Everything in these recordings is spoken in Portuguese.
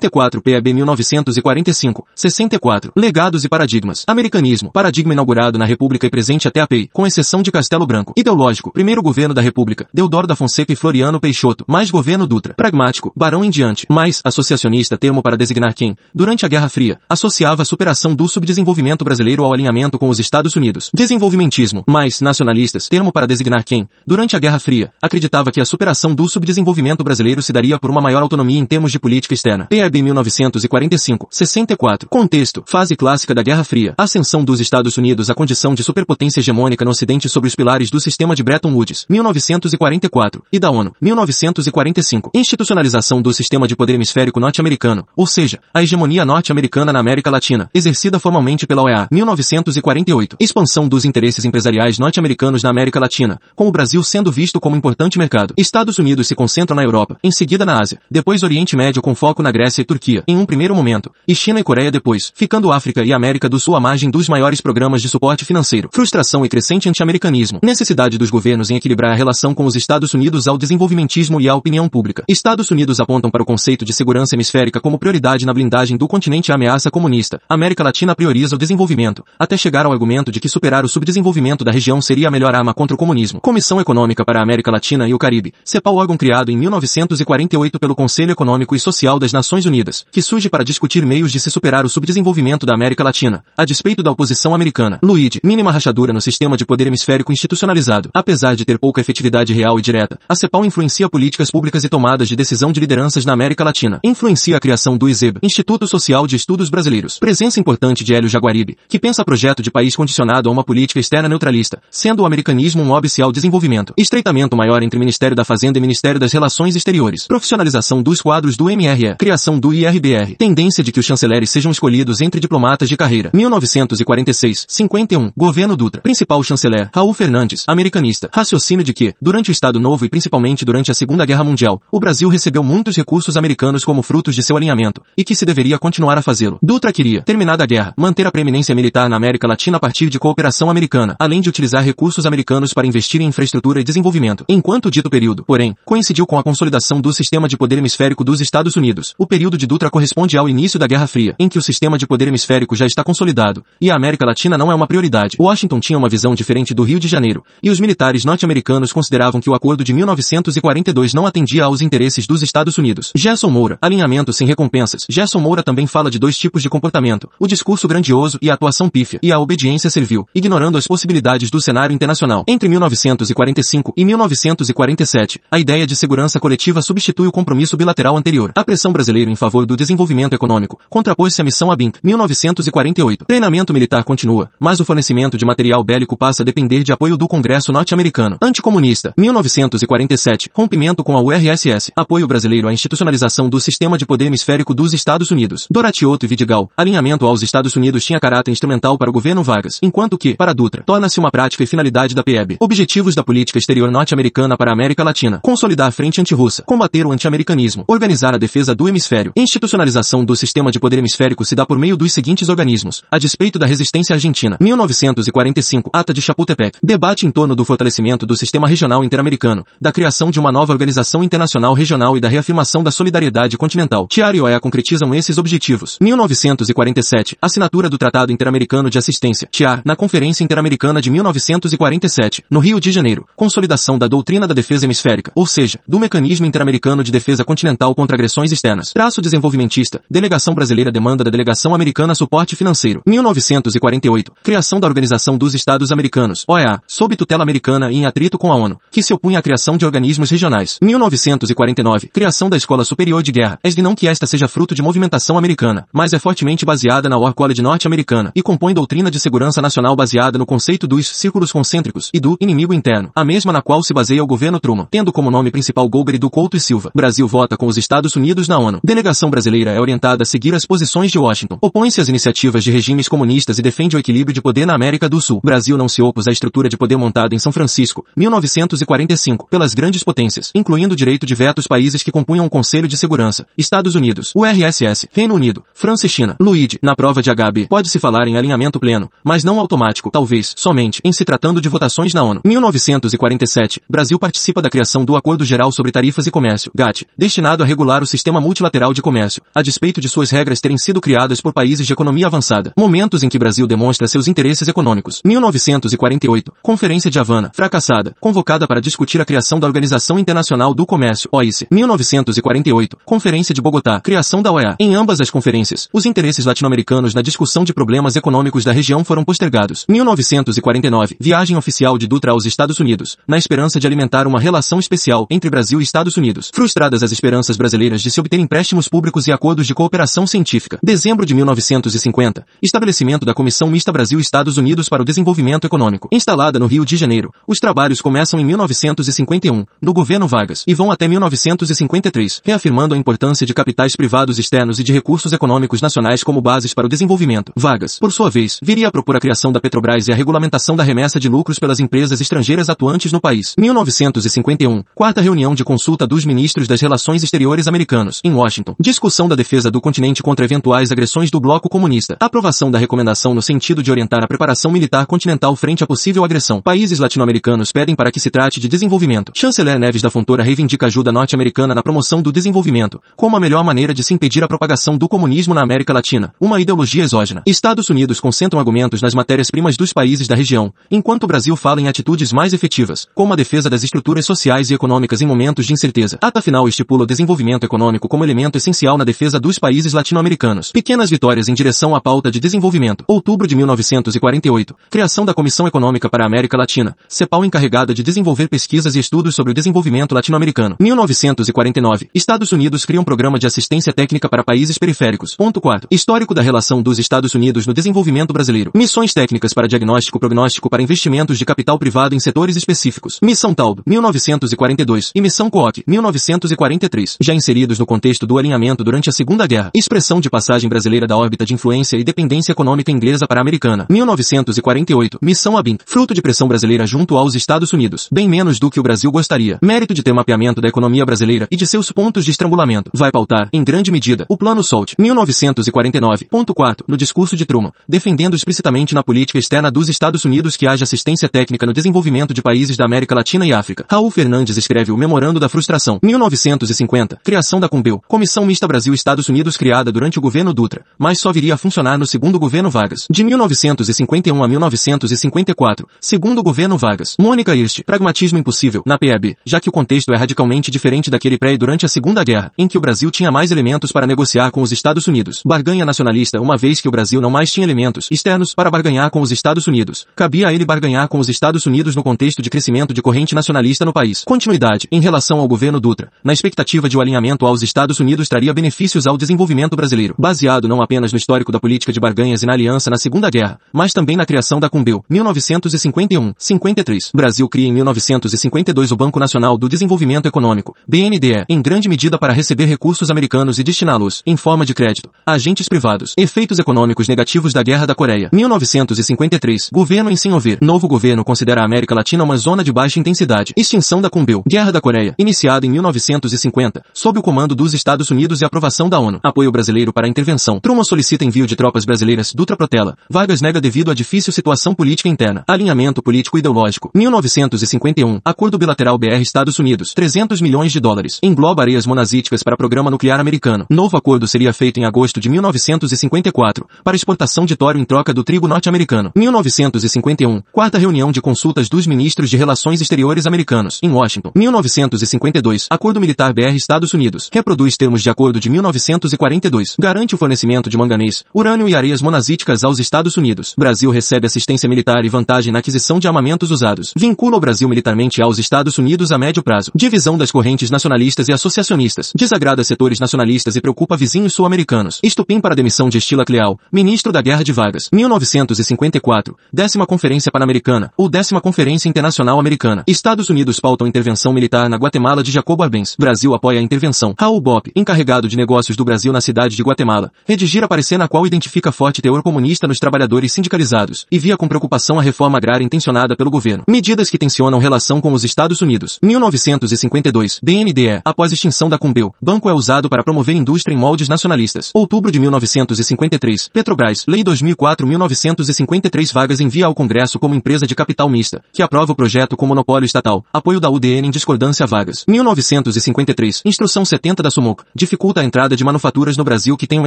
T4 PEB 1945, 64. Legados e paradigmas. Americanismo. Paradigma inaugurado na República e presente até a PEI, com exceção de Castelo Branco. Ideológico. Primeiro governo da República. Deodoro da Fonseca e Floriano Peixoto. Mais governo Dutra. Pragmático. Barão em diante. Mais, associacionista termo para designar quem, durante a Guerra Fria, associava a superação do subdesenvolvimento brasileiro ao alinhamento com os Estados Unidos. Desenvolvimentismo. Mais, nacionalistas termo para designar quem, durante a Guerra Fria, acreditava que a superação do subdesenvolvimento brasileiro se daria por uma maior autonomia em termos de política externa. PEB 1945, 64. Contexto. Fase clássica da Guerra Fria. Ascensão dos Estados Unidos à condição de superpotência hegemônica no Ocidente sobre os pilares do sistema de Bretton Woods. 1944. E da ONU. 1945. Institucionalização do sistema de poder hemisférico norte-americano, ou seja, a hegemonia norte-americana na América Latina, exercida formalmente pela OEA. 1948. Expansão dos interesses empresariais norte-americanos na América Latina, com o Brasil sendo visto como importante mercado. Estados Unidos se concentram na Europa, em seguida na Ásia, depois Oriente Médio com foco na Grécia e Turquia, em um primeiro momento, e China e Coreia depois, ficando África e América do Sul à margem dos maiores programas de suporte financeiro. Frustração e crescente anti-americanismo. Necessidade dos governos em equilibrar a relação com os Estados Unidos ao desenvolvimentismo e à opinião pública. Estados Unidos apontam para o conceito de segurança hemisférica como prioridade na blindagem do continente à ameaça comunista. América Latina prioriza o desenvolvimento, até chegar ao argumento de que superar o subdesenvolvimento da região seria a melhor arma contra o comunismo. Comissão Econômica para a América Latina e o Caribe. CEPAL órgão criado em 1948 pelo Conselho Econômico e Social das Nações Unidas, que surge para discutir meios de se superar o subdesenvolvimento da América Latina, a despeito da oposição americana. Luíde, mínima rachadura no sistema de poder hemisférico institucionalizado. Apesar de ter pouca efetividade real e direta, a CEPAL influencia políticas públicas e tomadas de decisão de lideranças na América Latina. Influencia a criação do ISEB, Instituto Social de Estudos Brasileiros. Presença importante de Hélio Jaguaribe, que pensa projeto de país condicionado a uma política externa neutralista, sendo o americanismo um óbice ao desenvolvimento. Estreitamento maior entre Ministério da Fazenda e Ministério das Relações Exteriores. Profissionalização dos quadros do MRE. Criação do IRBR. Tendência de que os chanceleres sejam escolhidos entre diplomatas de carreira. 1946, 51. Governo Dutra. Principal chanceler, Raul Fernandes, americanista. Raciocínio de que, durante o Estado Novo e principalmente durante a Segunda Guerra Mundial, o Brasil recebeu muitos recursos americanos como frutos de seu alinhamento, e que se deveria continuar a fazê-lo. Dutra queria, terminada a guerra, manter a preeminência militar na América Latina a partir de cooperação americana, além de utilizar recursos americanos para investir em infraestrutura e desenvolvimento. Enquanto dito período, porém, coincidiu com a consolidação do sistema de poder hemisférico dos Estados Unidos. O período de Dutra corresponde ao início da Guerra Fria, em que o sistema de poder hemisférico já está consolidado, e a América Latina não é uma prioridade. Washington tinha uma visão diferente do Rio de Janeiro, e os militares norte-americanos consideravam que o acordo de 1942 não atendia aos interesses dos Estados Unidos. Gerson Moura, alinhamento sem recompensas. Gerson Moura também fala de dois tipos de comportamento, o discurso grandioso e a atuação pífia, e a obediência servil, ignorando as possibilidades do cenário internacional. Entre 1945 e 1947, a ideia de segurança coletiva substitui o compromisso bilateral anterior. A pressão brasileira em favor do desenvolvimento econômico contrapôs-se à missão ABINC, 1948. Treinamento militar continua, mas o fornecimento de material bélico passa a depender de apoio do Congresso norte-americano. Anticomunista, 1947. Rompimento com a URSS. Apoio brasileiro à institucionalização do sistema de poder hemisférico dos Estados Unidos. Doratioto e Vidigal. Alinhamento aos Estados Unidos tinha caráter instrumental para o governo Vargas, enquanto que, para Dutra, torna-se uma prática e finalidade da PEB. Objetivos da política exterior norte-americana para a América Latina. Consolidar a frente antirrussa. Combater o anti-americanismo. Organizar a defesa do hemisfério. Institucionalização do sistema de poder hemisférico se dá por meio dos seguintes organismos. A despeito da resistência argentina. 1945. Ata de Chapultepec. Debate em torno do fortalecimento do sistema regional interamericano, da criação de uma nova organização internacional regional e da reafirmação da solidariedade continental. TIAR e OEA concretizam esses objetivos. 1947. Assinatura do Tratado Interamericano de Assistência. TIAR, na Conferência Interamericana de 1947, no Rio de Janeiro. Consolidação da doutrina da defesa hemisférica, ou seja, do mecanismo interamericano de defesa continental contra agressões externas. Traço desenvolvimentista. Delegação brasileira demanda da delegação americana suporte financeiro. 1948. Criação da Organização dos Estados Americanos, OEA, sob tutela americana e em atrito com a ONU, que se opunha à criação de organismos regionais. 1949. Criação da Escola Superior de Guerra. É de não que esta seja fruto de movimentação americana, mas é fortemente baseada na War College norte-americana e compõe doutrina de segurança nacional baseada no conceito dos círculos concêntricos e do inimigo interno, a mesma na qual se baseia o governo Truman, tendo como nome principal Golbery do Couto e Silva. Brasil vota com os Estados Unidos na ONU. Delegação brasileira é orientada a seguir as posições de Washington. Opõe-se às iniciativas de regimes comunistas e defende o equilíbrio de poder na América do Sul. Brasil não se opôs à estrutura de poder montada em São Francisco, 1945, pelas grandes potências, incluindo o direito de veto aos países que compunham o Conselho de Segurança, Estados Unidos, URSS, Reino Unido, França e China. Luíde, na prova de HB, pode-se falar em alinhamento pleno, mas não automático, talvez, somente, em se tratando de votações na ONU. 1947, Brasil participa da criação do Acordo Geral sobre Tarifas e Comércio, GATT, destinado a regular o sistema multilateral Mundial de Comércio, a despeito de suas regras terem sido criadas por países de economia avançada. Momentos em que Brasil demonstra seus interesses econômicos. 1948, Conferência de Havana, fracassada, convocada para discutir a criação da Organização Internacional do Comércio, OIC. 1948, Conferência de Bogotá, criação da OEA. Em ambas as conferências, os interesses latino-americanos na discussão de problemas econômicos da região foram postergados. 1949, viagem oficial de Dutra aos Estados Unidos, na esperança de alimentar uma relação especial entre Brasil e Estados Unidos. Frustradas as esperanças brasileiras de se obter empréstimos públicos e acordos de cooperação científica. Dezembro de 1950, estabelecimento da Comissão Mista Brasil-Estados Unidos para o Desenvolvimento Econômico. Instalada no Rio de Janeiro, os trabalhos começam em 1951, no governo Vargas, e vão até 1953, reafirmando a importância de capitais privados externos e de recursos econômicos nacionais como bases para o desenvolvimento. Vargas, por sua vez, viria a propor a criação da Petrobras e a regulamentação da remessa de lucros pelas empresas estrangeiras atuantes no país. 1951, quarta reunião de consulta dos ministros das Relações Exteriores americanos, em Washington. Discussão da defesa do continente contra eventuais agressões do bloco comunista. Aprovação da recomendação no sentido de orientar a preparação militar continental frente a possível agressão. Países latino-americanos pedem para que se trate de desenvolvimento. Chanceler Neves da Fontoura reivindica ajuda norte-americana na promoção do desenvolvimento, como a melhor maneira de se impedir a propagação do comunismo na América Latina, uma ideologia exógena. Estados Unidos concentram argumentos nas matérias-primas dos países da região, enquanto o Brasil fala em atitudes mais efetivas, como a defesa das estruturas sociais e econômicas em momentos de incerteza. Ata final estipula o desenvolvimento econômico como elemento essencial na defesa dos países latino-americanos. Pequenas vitórias em direção à pauta de desenvolvimento. Outubro de 1948. Criação da Comissão Econômica para a América Latina, CEPAL encarregada de desenvolver pesquisas e estudos sobre o desenvolvimento latino-americano. 1949. Estados Unidos cria um programa de assistência técnica para países periféricos. Ponto 4. Histórico da relação dos Estados Unidos no desenvolvimento brasileiro. Missões técnicas para diagnóstico prognóstico para investimentos de capital privado em setores específicos. Missão Taldo, 1942 e Missão Cook, 1943, já inseridos no contexto do alinhamento durante a Segunda Guerra. Expressão de passagem brasileira da órbita de influência e dependência econômica inglesa para a americana. 1948, Missão ABIN, fruto de pressão brasileira junto aos Estados Unidos, bem menos do que o Brasil gostaria. Mérito de ter mapeamento da economia brasileira e de seus pontos de estrangulamento. Vai pautar, em grande medida, o Plano SALT, 1949.4, no discurso de Truman, defendendo explicitamente na política externa dos Estados Unidos que haja assistência técnica no desenvolvimento de países da América Latina e África. Raul Fernandes escreve o Memorando da Frustração, 1950, criação da Cumbel, Comissão Mista Brasil-Estados Unidos criada durante o governo Dutra, mas só viria a funcionar no segundo governo Vargas, de 1951 a 1954, segundo o governo Vargas. Mônica Hirst, pragmatismo impossível, na PEB, já que o contexto é radicalmente diferente daquele pré e durante a Segunda Guerra, em que o Brasil tinha mais elementos para negociar com os Estados Unidos. Barganha nacionalista, uma vez que o Brasil não mais tinha elementos externos para barganhar com os Estados Unidos. Cabia a ele barganhar com os Estados Unidos no contexto de crescimento de corrente nacionalista no país. Continuidade, em relação ao governo Dutra, na expectativa de o alinhamento aos Estados Unidos traria benefícios ao desenvolvimento brasileiro, baseado não apenas no histórico da política de barganhas e na aliança na Segunda Guerra, mas também na criação da Cumbel, 1951-53. Brasil cria em 1952 o Banco Nacional do Desenvolvimento Econômico, BNDE, em grande medida para receber recursos americanos e destiná-los, em forma de crédito, a agentes privados. Efeitos econômicos negativos da Guerra da Coreia, 1953. Governo em Sinover. Novo governo considera a América Latina uma zona de baixa intensidade. Extinção da Cumbel. Guerra da Coreia, iniciada em 1950, sob o comando dos Estados Unidos e aprovação da ONU. Apoio brasileiro para a intervenção. Truman solicita envio de tropas brasileiras. Dutra protela. Vargas nega devido à difícil situação política interna. Alinhamento político ideológico. 1951. Acordo bilateral BR Estados Unidos. 300 milhões de dólares. Engloba areias monazíticas para programa nuclear americano. Novo acordo seria feito em agosto de 1954 para exportação de tório em troca do trigo norte-americano. 1951. Quarta reunião de consultas dos ministros de Relações Exteriores americanos. Em Washington. 1952. Acordo militar BR Estados Unidos. Reproduz termos de acordo de 1942. Garante o fornecimento de manganês, urânio e areias monazíticas aos Estados Unidos. Brasil recebe assistência militar e vantagem na aquisição de armamentos usados. Vincula o Brasil militarmente aos Estados Unidos a médio prazo. Divisão das correntes nacionalistas e associacionistas. Desagrada setores nacionalistas e preocupa vizinhos sul-americanos. Estupim para a demissão de Estila Cleal, ministro da Guerra de Vargas. 1954. Décima Conferência Pan-Americana, ou Décima Conferência Internacional Americana. Estados Unidos pautam intervenção militar na Guatemala de Jacobo Arbenz. Brasil apoia a intervenção. Raul Bopp, encarregado de negócios do Brasil na cidade de Guatemala, redigir a parecer na qual identifica forte teor comunista nos trabalhadores sindicalizados, e via com preocupação a reforma agrária intencionada pelo governo. Medidas que tensionam relação com os Estados Unidos. 1952. BNDE, após extinção da Cumbel, banco é usado para promover indústria em moldes nacionalistas. Outubro de 1953. Petrobras, Lei 2004-1953 vagas envia ao Congresso como empresa de capital mista, que aprova o projeto com monopólio estatal. Apoio da UDN em discordância a vagas. 1953. Instrução 70 da SUMOC, dificulta a entrada de manufaturas no Brasil que tenham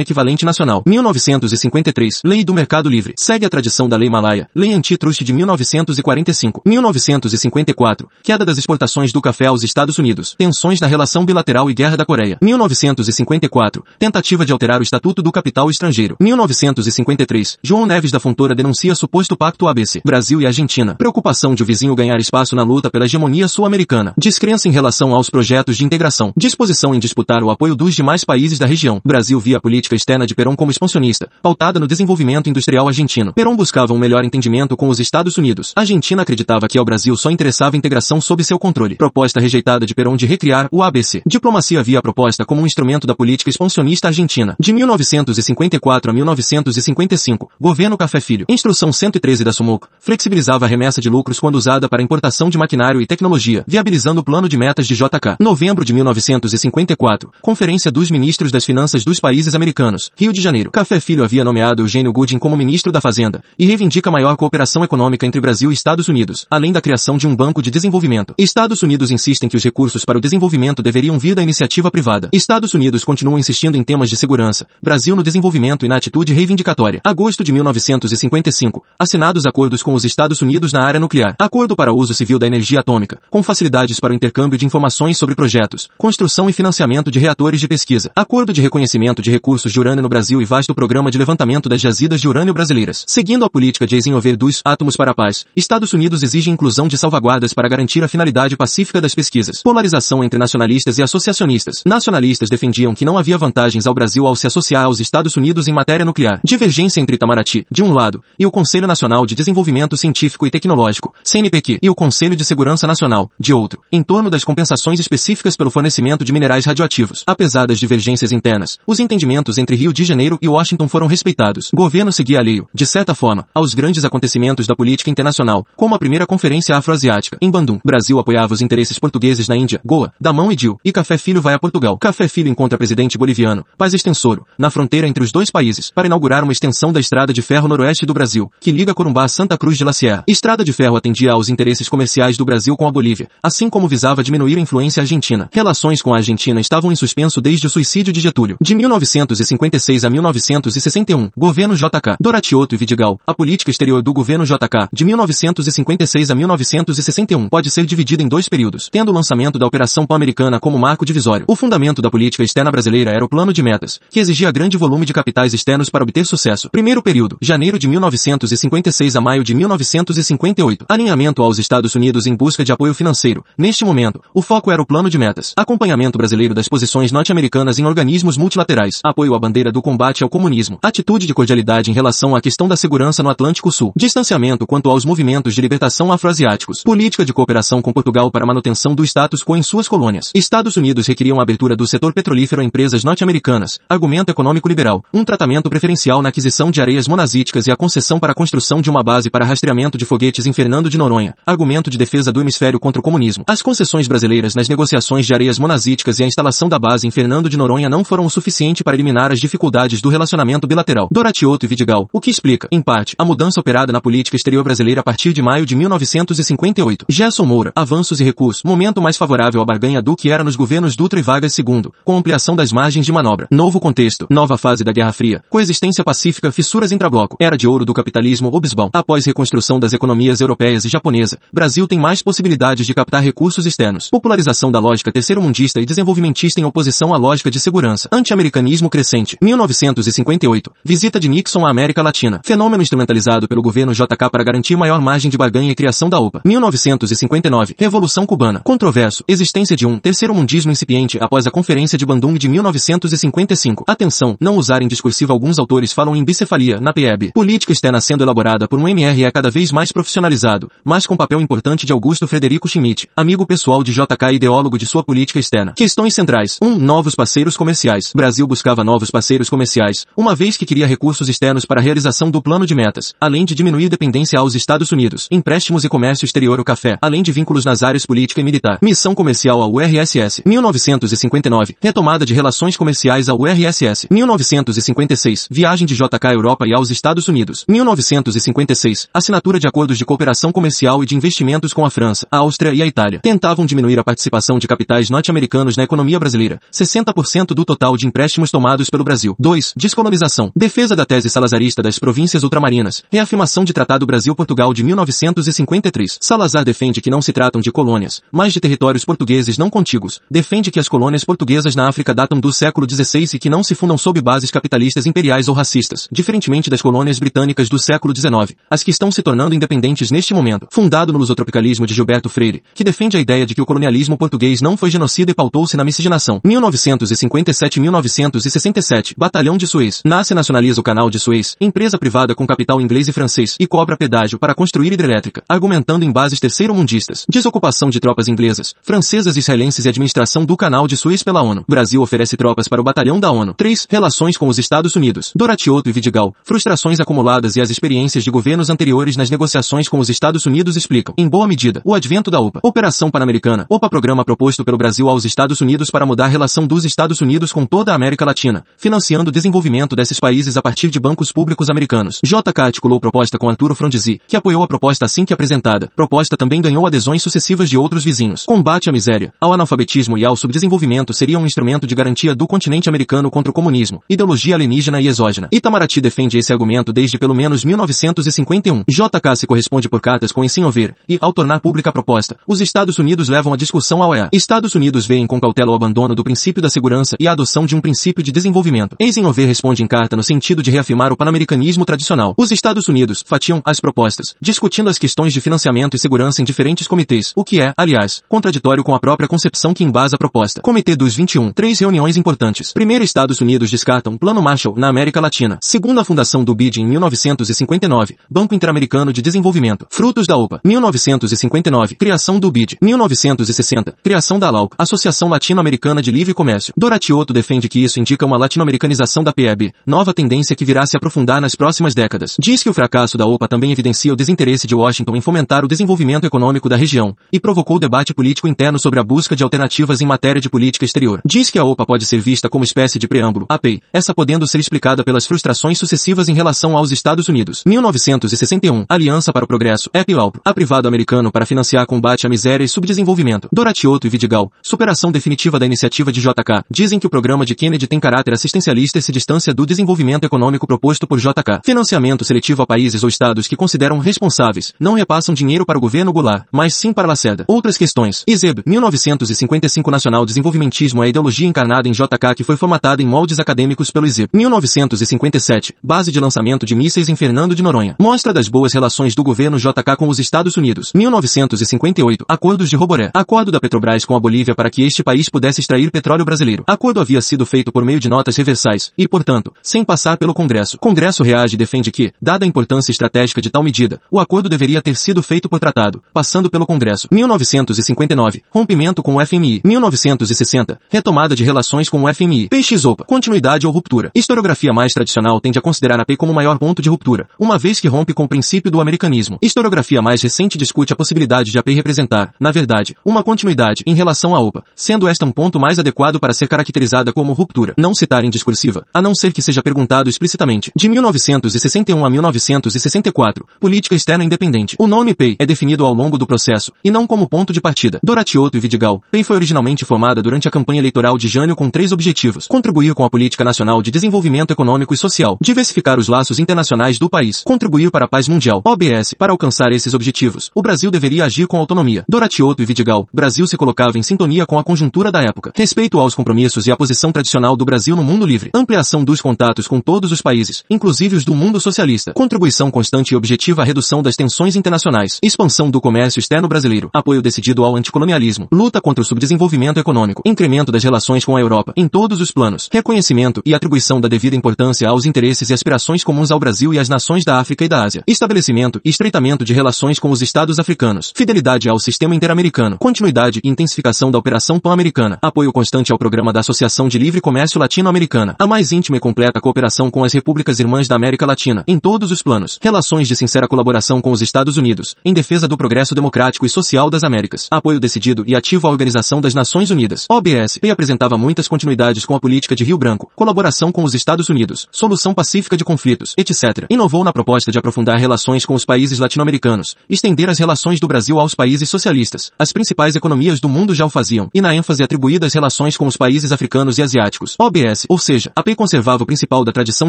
equivalente nacional. 1953, Lei do Mercado Livre. Segue a tradição da Lei Malaya, Lei Antitrust de 1945. 1954, queda das exportações do café aos Estados Unidos. Tensões na relação bilateral e Guerra da Coreia. 1954, tentativa de alterar o Estatuto do Capital Estrangeiro. 1953, João Neves da Fontoura denuncia suposto pacto ABC. Brasil e Argentina. Preocupação de o vizinho ganhar espaço na luta pela hegemonia sul-americana. Descrença em relação aos projetos de integração. Disposição em disputar o apoio dos demais países da região. Brasil via a política externa de Perón como expansionista, pautada no desenvolvimento industrial argentino. Perón buscava um melhor entendimento com os Estados Unidos. A Argentina acreditava que ao Brasil só interessava integração sob seu controle. Proposta rejeitada de Perón de recriar o ABC. Diplomacia via a proposta como um instrumento da política expansionista argentina. De 1954 a 1955, governo Café Filho. Instrução 113 da Sumoco. Flexibilizava a remessa de lucros quando usada para importação de maquinário e tecnologia, viabilizando o plano de metas de JK. Novembro de 1954. Conferência dos Ministros das Finanças dos países americanos. Rio de Janeiro. Café Filho havia nomeado Eugênio Gooding como ministro da Fazenda e reivindica maior cooperação econômica entre Brasil e Estados Unidos, além da criação de um banco de desenvolvimento. Estados Unidos insistem que os recursos para o desenvolvimento deveriam vir da iniciativa privada. Estados Unidos continuam insistindo em temas de segurança. Brasil no desenvolvimento e na atitude reivindicatória. Agosto de 1955. Assinados acordos com os Estados Unidos na área nuclear. Acordo para uso civil da energia atômica, com facilidades para o intercâmbio de informações sobre projetos, construção e financiamento de reatores de pesquisa. Acordo de reconhecimento de recursos de urânio no Brasil e vasto programa de levantamento das jazidas de urânio brasileiras. Seguindo a política de Eisenhower dos átomos para a paz, Estados Unidos exige inclusão de salvaguardas para garantir a finalidade pacífica das pesquisas. Polarização entre nacionalistas e associacionistas. Nacionalistas defendiam que não havia vantagens ao Brasil ao se associar aos Estados Unidos em matéria nuclear. Divergência entre Itamaraty, de um lado, e o Conselho Nacional de Desenvolvimento Científico e Tecnológico, CNPq, e o Conselho de Segurança Nacional, de outro, em torno das compensações específicas pelo fornecimento de minerais radioativos. Apesar das divergências internas, os entendimentos entre Rio de Janeiro e Washington foram respeitados. Governo seguia alheio, de certa forma, aos grandes acontecimentos da política internacional, como a primeira Conferência Afroasiática, em Bandung. Brasil apoiava os interesses portugueses na Índia, Goa, Damão e Dil, e Café Filho vai a Portugal. Café Filho encontra presidente boliviano, Paz Extensoro, na fronteira entre os dois países, para inaugurar uma extensão da estrada de ferro noroeste do Brasil, que liga Corumbá a Santa Cruz de la Sierra. Estrada de ferro atendia aos interesses comerciais do Brasil com a Bolívia, assim como visava diminuir a influência argentina. Relações com a Argentina estavam em suspenso desde o suicídio de Getúlio. De 1956 a 1961, governo JK, Doratioto e Vidigal, a política exterior do governo JK, de 1956 a 1961, pode ser dividida em dois períodos, tendo o lançamento da Operação Pan-Americana como marco divisório. O fundamento da política externa brasileira era o plano de metas, que exigia grande volume de capitais externos para obter sucesso. Primeiro período, janeiro de 1956 a maio de 1958. Alinhamento aos Estados Unidos em busca de apoio financeiro. Neste momento, o foco era o plano de metas. Acompanhamento brasileiro das posições norte-americanas em organismos multilaterais. Apoio à bandeira do combate ao comunismo. Atitude de cordialidade em relação à questão da segurança no Atlântico Sul. Distanciamento quanto aos movimentos de libertação afroasiáticos. Política de cooperação com Portugal para manutenção do status quo em suas colônias. Estados Unidos requeriam a abertura do setor petrolífero a empresas norte-americanas. Argumento econômico liberal. Um tratamento preferencial na aquisição de areias monazíticas e a concessão para a construção de uma base para rastreamento de foguetes em Fernando de Noronha. Argumento de defesa do hemisfério contra o comunismo. As concessões brasileiras nas negociações de areias monazíticas e a instalação da base em Fernando de Noronha não foram o suficiente para eliminar as dificuldades do relacionamento bilateral. Doratioto e Vidigal, o que explica, em parte, a mudança operada na política exterior brasileira a partir de maio de 1958. Gerson Moura, avanços e recuos, momento mais favorável à barganha do que era nos governos Dutra e Vargas II, com ampliação das margens de manobra. Novo contexto, nova fase da Guerra Fria, coexistência pacífica, fissuras intrabloco, era de ouro do capitalismo Obisbal. Após reconstrução das economias europeias e japonesa, Brasil tem mais possibilidades de captar recursos externos. Popularização da lógica terceiro-mundista e desenvolvimentista em oposição à lógica de segurança. Anti-americanismo crescente. 1958. Visita de Nixon à América Latina. Fenômeno instrumentalizado pelo governo JK para garantir maior margem de barganha e criação da OPA. 1959. Revolução Cubana. Controverso. Existência de um terceiro-mundismo incipiente após a Conferência de Bandung de 1955. Atenção, não usar em discursiva alguns autores falam em bicefalia, na PEB. Política externa sendo elaborada por um MRE cada vez mais profissionalizado, mas com papel importante de Augusto Frederico Schmidt, amigo pessoal de JK e ideólogo de sua política externa. Questões centrais. 1. Um, novos parceiros comerciais. Brasil buscava novos parceiros comerciais, uma vez que queria recursos externos para a realização do plano de metas, além de diminuir dependência aos Estados Unidos, empréstimos e comércio exterior o café, além de vínculos nas áreas política e militar. Missão comercial ao URSS. 1959. Retomada de relações comerciais ao URSS. 1956. Viagem de JK à Europa e aos Estados Unidos. 1956. Assinatura de acordos de cooperação comercial e de investimentos com a França, a Áustria e a Itália. Tentavam diminuir a participação de capitais norte-americanos na economia brasileira. 60% do total de empréstimos tomados pelo Brasil. 2. Descolonização. Defesa da tese salazarista das províncias ultramarinas. Reafirmação de Tratado Brasil-Portugal de 1953. Salazar defende que não se tratam de colônias, mas de territórios portugueses não contíguos. Defende que as colônias portuguesas na África datam do século XVI e que não se fundam sob bases capitalistas imperiais ou racistas, diferentemente das colônias britânicas do século XIX, as que estão se tornando independentes neste momento. Fundado no lusotropicalismo de Gilberto Freire, que defende a ideia de que o colonialismo português não foi genocida e pautou-se na miscigenação. 1957-1967, Batalhão de Suez. Nasce e nacionaliza o Canal de Suez, empresa privada com capital inglês e francês, e cobra pedágio para construir hidrelétrica, argumentando em bases terceiro-mundistas. Desocupação de tropas inglesas, francesas, israelenses e administração do Canal de Suez pela ONU. Brasil oferece tropas para o batalhão da ONU. 3. Relações com os Estados Unidos. Doratioto e Vidigal. Frustrações acumuladas e as experiências de governos anteriores nas negociações com os Estados Unidos explicam, em boa medida, o advento da OPA. Operação Pan-Americana. OPA programa proposto pelo Brasil aos Estados Unidos para mudar a relação dos Estados Unidos com toda a América Latina, financiando o desenvolvimento desses países a partir de bancos públicos americanos. JK articulou proposta com Arturo Frondizi, que apoiou a proposta assim que apresentada. Proposta também ganhou adesões sucessivas de outros vizinhos. Combate à miséria, ao analfabetismo e ao subdesenvolvimento seria um instrumento de garantia do continente americano contra o comunismo, ideologia alienígena e exógena. Itamaraty defende esse argumento desde pelo menos 1951. JK se corresponde por cartas com Ver e, ao tornar pública a proposta, os Estados Unidos levam a discussão ao EA. Estados Unidos veem com cautela o abandono do princípio da segurança e a adoção de um princípio de desenvolvimento. Ver responde em carta no sentido de reafirmar o panamericanismo tradicional. Os Estados Unidos fatiam as propostas, discutindo as questões de financiamento e segurança em diferentes comitês, o que é, aliás, contraditório com a própria concepção que embasa a proposta. Comitê dos 21. Três reuniões importantes. Primeiro, Estados Unidos descartam Plano Marshall na América Latina. Segundo a fundação do BID em 1959, Banco Interamericano de Desenvolvimento. Frutos da OPA. 1959. Criação do BID. 1960. Criação da LAUC. Associação Latino-Americana de Livre Comércio. Doratioto defende que isso indica uma latino-americanização da PEB, nova tendência que virá se aprofundar nas próximas décadas. Diz que o fracasso da OPA também evidencia o desinteresse de Washington em fomentar o desenvolvimento econômico da região, e provocou debate político interno sobre a busca de alternativas em matéria de política exterior. Diz que a OPA pode ser vista como espécie de preâmbulo, APEI, essa podendo ser explicada pelas frustrações sucessivas em relação aos Estados Unidos. 1961, Aliança para o Progresso, EPILAUPRO, a privado americano para financiar combate à miséria e subdesenvolvimento. Doratioto e Vidigal, superação definitiva da iniciativa de JK, dizem que o programa de Kennedy tem caráter assistencialista e se distancia do desenvolvimento econômico proposto por JK. Financiamento seletivo a países ou estados que consideram responsáveis, não repassam dinheiro para o governo Goulart, mas sim para Lacerda. Outras questões. ISEB, 1955 Nacional Desenvolvimentismo é a ideologia encarnada em JK que foi formatada em moldes acadêmicos pelo ISEB. 1957, base de lançamento de mísseis em Fernando de Noronha. Mostra das boas relações do governo JK com os Estados Unidos. 1958, Acordos de Roboré. Acordo da Petrobras com a Bolívia para que este país pudesse extrair petróleo brasileiro. Acordo havia sido feito por meio de notas reversais, e portanto, sem passar pelo Congresso. Congresso reage e defende que, dada a importância estratégica de tal medida, o acordo deveria ter sido feito por tratado, passando pelo Congresso. 1959, rompimento com o FMI. 1960, retomada de relações com o FMI. PX-OPA, continuidade ou ruptura. Historiografia mais tradicional tende a considerar a P como o maior ponto de ruptura, uma vez que rompe com o princípio do americanismo. Historiografia mais recente discute a possibilidade de a P representar, na verdade, uma continuidade em relação à OPA, sendo esta um ponto mais adequado para ser caracterizada como ruptura. Não citar discursiva, a não ser que seja perguntado explicitamente. De 1961 a 1964, política externa independente. O nome PEI é definido ao longo do processo, e não como ponto de partida. Doratioto e Vidigal. PEI foi originalmente formada durante a campanha eleitoral de Jânio com três objetivos. Contribuir com a política nacional de desenvolvimento econômico e social. Diversificar os laços internacionais do país. Contribuir para a paz mundial. OBS. Para alcançar esses objetivos, o Brasil deveria agir com autonomia. Doratioto e Vidigal. Brasil se colocava em sintonia com a conjuntura da época. Respeito aos compromissos e à posição tradicional do Brasil no mundo livre. Ampliação dos contatos com todos os países, inclusive os do mundo socialista. Contribuição constante e objetiva à redução das tensões internacionais. Expansão do comércio externo brasileiro. Apoio decidido ao anticolonialismo. Luta contra o subdesenvolvimento econômico. Incremento das relações com a Europa, em todos os planos. Reconhecimento e atribuição da devida importância aos interesses e aspirações comuns ao Brasil e às nações da África e da Ásia. Estabelecimento e estreitamento de relações com os estados africanos. Fidelidade ao sistema interamericano. Continuidade e intensificação da Operação Pan-Americana. Apoio constante ao programa da Associação de Livre Comércio Latino-Americana. A mais íntima e completa cooperação com as repúblicas irmãs da América Latina, em todos os planos. Relações de sincera colaboração com os Estados Unidos, em defesa do progresso democrático e social das Américas. Apoio decidido e ativo à Organização das Nações Unidas. OBS. E apresentava muitas continuidades com a política de Rio Branco, colaboração com os Estados Unidos, solução pacífica de conflitos, etc. Inovou na proposta de aprofundar relações com os países latino-americanos, estender as relações do Brasil aos países socialistas. As principais economias do mundo já o faziam, e na ênfase atribuída às relações relações com os países africanos e asiáticos. OBS, ou seja, a PEI conservava o principal da tradição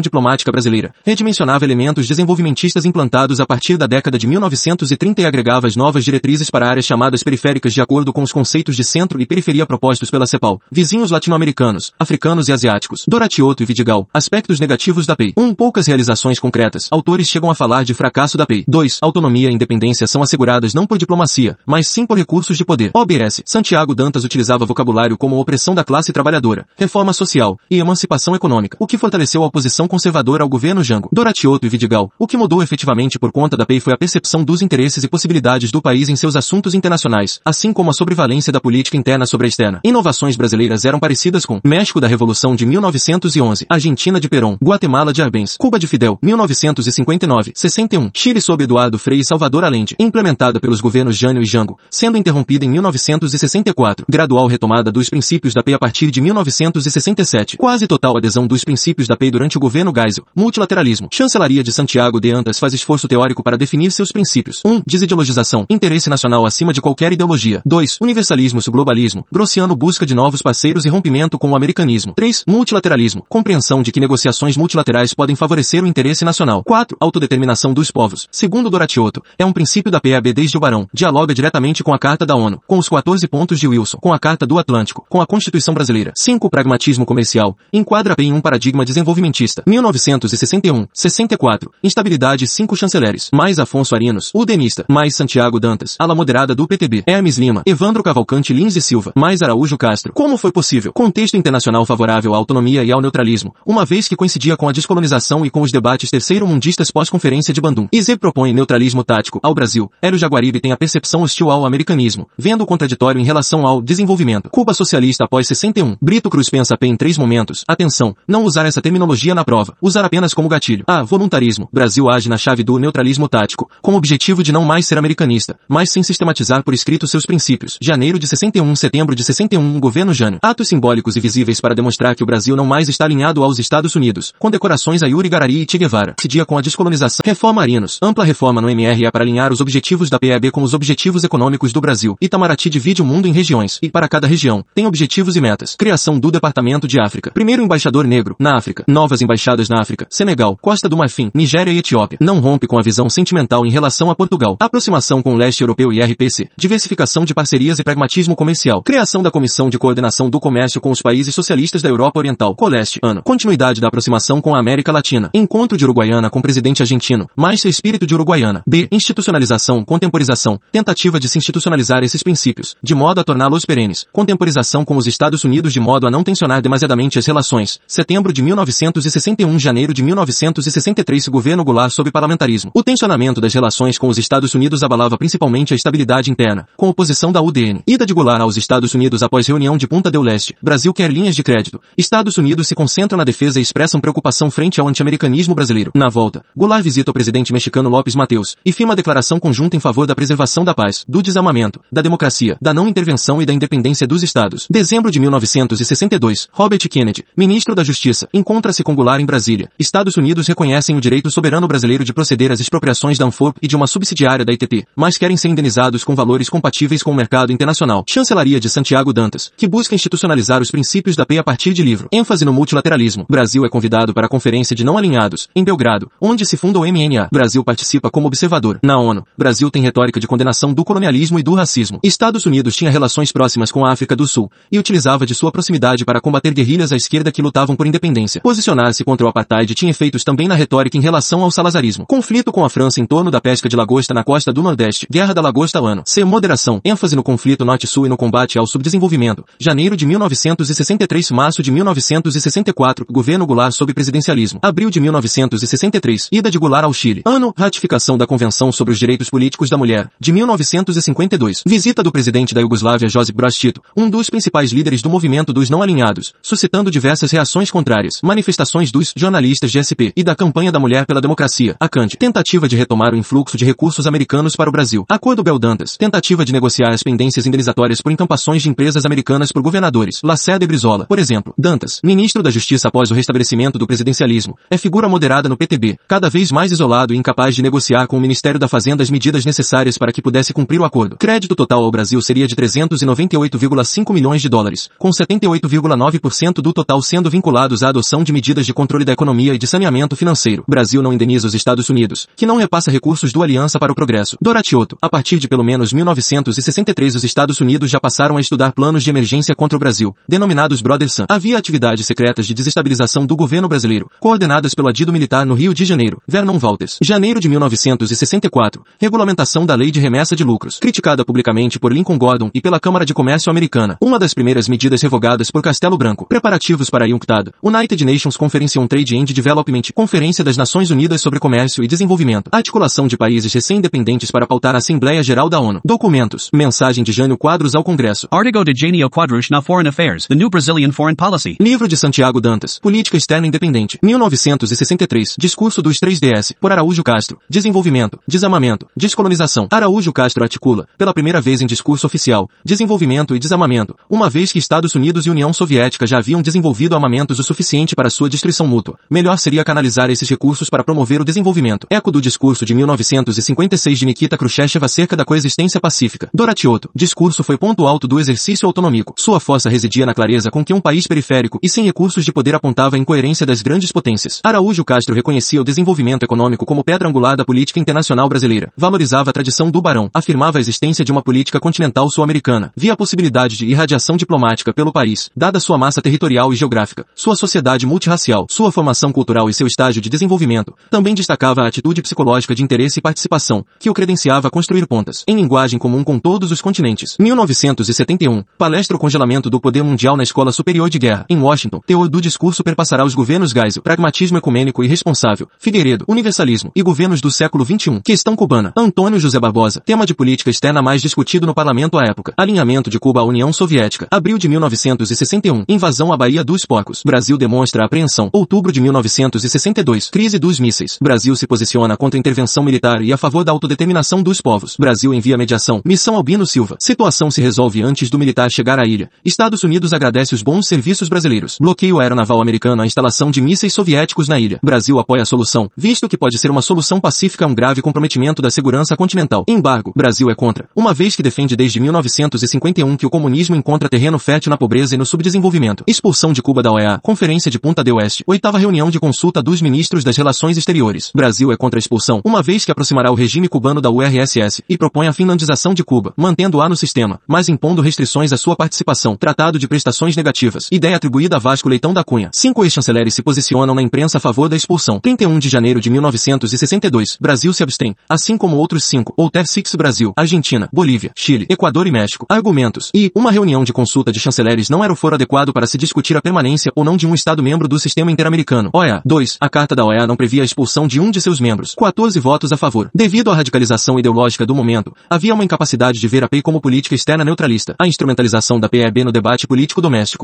diplomática brasileira, redimensionava elementos desenvolvimentistas implantados a partir da década de 1930 e agregava as novas diretrizes para áreas chamadas periféricas de acordo com os conceitos de centro e periferia propostos pela CEPAL. Vizinhos latino-americanos, africanos e asiáticos. Doratioto e Vidigal. Aspectos negativos da PEI. 1. Um, poucas realizações concretas. Autores chegam a falar de fracasso da PEI. 2. Autonomia e independência são asseguradas não por diplomacia, mas sim por recursos de poder. OBS. Santiago Dantas utilizava vocabulário como opressão da classe trabalhadora, reforma social e emancipação econômica, o que fortaleceu a oposição conservadora ao governo Jango. Doratioto e Vidigal. O que mudou efetivamente por conta da PEI foi a percepção dos interesses e possibilidades do país em seus assuntos internacionais, assim como a sobrevalência da política interna sobre a externa. Inovações brasileiras eram parecidas com México da Revolução de 1911, Argentina de Perón, Guatemala de Arbenz, Cuba de Fidel, 1959, 61, Chile sob Eduardo Frei e Salvador Allende, implementada pelos governos Jânio e Jango, sendo interrompida em 1964, gradual retomada dos princípios da PEI a partir de 1967, quase total adesão dos princípios da PEI durante o governo Geisel, multilateralismo, chancelaria de Santiago de Antas faz esforço teórico para definir seus princípios. 1. Um, desideologização, interesse nacional acima de qualquer ideologia. 2. Universalismo globalismo. Grossiano busca de novos parceiros e rompimento com o americanismo. 3. Multilateralismo, compreensão de que negociações multilaterais podem favorecer o interesse nacional. 4. Autodeterminação dos povos. Segundo Doratioto, é um princípio da PAB desde o Barão, dialoga diretamente com a Carta da ONU, com os 14 pontos de Wilson, com a Carta do Atlântico, com a Constituição Brasileira. 5. Pragmatismo comercial, enquadra a PEI em um paradigma desenvolvimentista. 1961, 64. Instabilidade 5 chanceleres, mais Afonso Arinos, Udenista, mais Santiago Dantas, ala moderada do PTB, Hermes Lima, Evandro Cavalcante Lins e Silva, mais Araújo Castro. Como foi possível? Contexto internacional favorável à autonomia e ao neutralismo, uma vez que coincidia com a descolonização e com os debates terceiro-mundistas pós-conferência de Bandung. Izê propõe neutralismo tático ao Brasil. Hélio Jaguaribe tem a percepção hostil ao americanismo, vendo o contraditório em relação ao desenvolvimento. Cuba socialista após 61. Brito Cruz pensa P em três momentos. Atenção, não usar essa terminologia na prova. Usar apenas como gatilho. A. Voluntarismo. Brasil age na chave do neutralismo tático, com o objetivo de não mais ser americanista, mas sem sistematizar por escrito seus princípios. Janeiro de 61 setembro de 61 Governo Jânio. Atos simbólicos e visíveis para demonstrar que o Brasil não mais está alinhado aos Estados Unidos. Condecorações a Yuri Garari e Che Guevara. Se dia com a descolonização. Reforma Arinos. Ampla reforma no MRA para alinhar os objetivos da PEB com os objetivos econômicos do Brasil. Itamaraty divide o mundo em regiões. E para cada região, tem objetivos e metas. Criação do Departamento de África. Primeiro embaixador negro, na África. Novas embaixadas na África. Senegal, Costa do Marfim, Nigéria e Etiópia. Não rompe com a visão sentimental em relação a Portugal. Aproximação com o leste europeu e RPC. Diversificação de parcerias e pragmatismo comercial. Criação da Comissão de Coordenação do Comércio com os países socialistas da Europa Oriental. Coleste, ano. Continuidade da aproximação com a América Latina. Encontro de Uruguaiana com presidente argentino. Mais seu espírito de Uruguaiana. B. Institucionalização, contemporização. Tentativa de se institucionalizar esses princípios, de modo a torná-los perenes. Contemporização com os Estados Unidos de modo a não tensionar demasiadamente as relações. Setembro de 1961 Janeiro de 1963 Governo Goulart sob parlamentarismo. O tensionamento das relações com os Estados Unidos abalava principalmente a estabilidade interna, com oposição da UDN. Ida de Goulart aos Estados Unidos após reunião de Punta del Leste. Brasil quer linhas de crédito. Estados Unidos se concentram na defesa e expressam preocupação frente ao anti-americanismo brasileiro. Na volta, Goulart visita o presidente mexicano López Mateus e firma a declaração conjunta em favor da preservação da paz, do desarmamento, da democracia, da não intervenção e da independência dos Estados. Dezembro de 1962, Robert Kennedy, ministro da Justiça, encontra-se com Goulart em Brasília. Estados Unidos reconhecem o direito soberano brasileiro de proceder às expropriações da Anfop e de uma subsidiária da ITT, mas querem ser indenizados com valores compatíveis com o mercado internacional. Chancelaria de Santiago Dantas, que busca institucionalizar os princípios da PEI a partir de livro. ênfase no multilateralismo. Brasil é convidado para a Conferência de Não Alinhados, em Belgrado, onde se funda o MNA. Brasil participa como observador. Na ONU, Brasil tem retórica de condenação do colonialismo e do racismo. Estados Unidos tinha relações próximas com a África do Sul e utilizava de sua proximidade para combater guerrilhas à esquerda que lutavam por independência. Posicionar-se contra o apartheid tinha efeitos também na retórica em relação ao salazarismo. Conflito com a França em torno da pesca de lagosta na costa do Nordeste. Guerra da Lagosta ano. C. Moderação. ênfase no conflito Norte-Sul e no combate ao subdesenvolvimento. Janeiro de 1963 Março de 1964 Governo Goulart sob presidencialismo. Abril de 1963 Ida de Goulart ao Chile. Ano Ratificação da Convenção sobre os Direitos Políticos da Mulher. De 1952 Visita do presidente da Iugoslávia Josip Broz Tito, um dos principais líderes do movimento dos não alinhados, suscitando diversas reações contrárias. Manifestações dos jornalistas de SP e da campanha da mulher pela democracia. Acante. Tentativa de retomar o influxo de recursos americanos para o Brasil. Acordo Beldantas. Tentativa de negociar as pendências indenizatórias por encampações de empresas americanas por governadores. Lacerda e Brizola, por exemplo. Dantas, ministro da Justiça após o restabelecimento do presidencialismo, é figura moderada no PTB, cada vez mais isolado e incapaz de negociar com o Ministério da Fazenda as medidas necessárias para que pudesse cumprir o acordo. Crédito total ao Brasil seria de 398,5 milhões de dólares. Dólares, com 78,9% do total sendo vinculados à adoção de medidas de controle da economia e de saneamento financeiro. Brasil não indeniza os Estados Unidos, que não repassa recursos do Aliança para o Progresso. Doratioto, a partir de pelo menos 1963 os Estados Unidos já passaram a estudar planos de emergência contra o Brasil, denominados Brother Sun. Havia atividades secretas de desestabilização do governo brasileiro, coordenadas pelo adido militar no Rio de Janeiro, Vernon Walters. Janeiro de 1964, regulamentação da lei de remessa de lucros, criticada publicamente por Lincoln Gordon e pela Câmara de Comércio americana. Uma das primeiras medidas revogadas por Castelo Branco. Preparativos para a UNCTAD, United Nations Conference on Trade and Development, Conferência das Nações Unidas sobre Comércio e Desenvolvimento. Articulação de países recém-independentes para pautar a Assembleia Geral da ONU. Documentos. Mensagem de Jânio Quadros ao Congresso. Artigo de Jânio Quadros na Foreign Affairs, The New Brazilian Foreign Policy. Livro de Santiago Dantas. Política Externa Independente. 1963. Discurso dos 3DS. Por Araújo Castro. Desenvolvimento. Desamamento. Descolonização. Araújo Castro articula, pela primeira vez em discurso oficial, desenvolvimento e desamamento, uma vez que Estados Unidos e União Soviética já haviam desenvolvido armamentos o suficiente para sua destruição mútua. Melhor seria canalizar esses recursos para promover o desenvolvimento. Eco do discurso de 1956 de Nikita Khrushchev acerca da coexistência pacífica. Doratioto. Discurso foi ponto alto do exercício autonômico. Sua força residia na clareza com que um país periférico e sem recursos de poder apontava a incoerência das grandes potências. Araújo Castro reconhecia o desenvolvimento econômico como pedra angular da política internacional brasileira. Valorizava a tradição do barão. Afirmava a existência de uma política continental sul-americana. Via a possibilidade de irradiação diplomática pelo país, dada sua massa territorial e geográfica, sua sociedade multirracial, sua formação cultural e seu estágio de desenvolvimento. Também destacava a atitude psicológica de interesse e participação, que o credenciava a construir pontas, em linguagem comum com todos os continentes. 1971. Palestra o congelamento do poder mundial na Escola Superior de Guerra, em Washington. Teor do discurso perpassará os governos Geisel, pragmatismo ecumênico e responsável, Figueiredo, universalismo e governos do século XXI. Questão cubana. Antônio José Barbosa. Tema de política externa mais discutido no parlamento à época. Alinhamento de Cuba à União Soviética. Abril de 1961. Invasão à Baía dos Porcos. Brasil demonstra apreensão. Outubro de 1962. Crise dos mísseis. Brasil se posiciona contra intervenção militar e a favor da autodeterminação dos povos. Brasil envia mediação. Missão Albino Silva. Situação se resolve antes do militar chegar à ilha. Estados Unidos agradece os bons serviços brasileiros. Bloqueio aeronaval americano à instalação de mísseis soviéticos na ilha. Brasil apoia a solução, visto que pode ser uma solução pacífica a um grave comprometimento da segurança continental. Embargo. Brasil é contra. Uma vez que defende desde 1951 que o comunismo encontra terreno fértil na pobreza e no subdesenvolvimento. Expulsão de Cuba da OEA. Conferência de Punta del Oeste. Oitava reunião de consulta dos ministros das relações exteriores. Brasil é contra a expulsão, uma vez que aproximará o regime cubano da URSS e propõe a finlandização de Cuba, mantendo-a no sistema, mas impondo restrições à sua participação. Tratado de prestações negativas. Ideia atribuída a Vasco Leitão da Cunha. Cinco ex-chanceleres se posicionam na imprensa a favor da expulsão. 31 de janeiro de 1962. Brasil se abstém, assim como outros cinco. Ou TEF-6 Brasil, Argentina, Bolívia, Chile, Equador e México. Argumentos. E, uma reunião de consulta de chanceleres não era o foro adequado para se discutir a permanência ou não de um Estado membro do sistema interamericano. OEA. 2. A Carta da OEA não previa a expulsão de um de seus membros. 14 votos a favor. Devido à radicalização ideológica do momento, havia uma incapacidade de ver a PEI como política externa neutralista. A instrumentalização da PEB no debate político doméstico.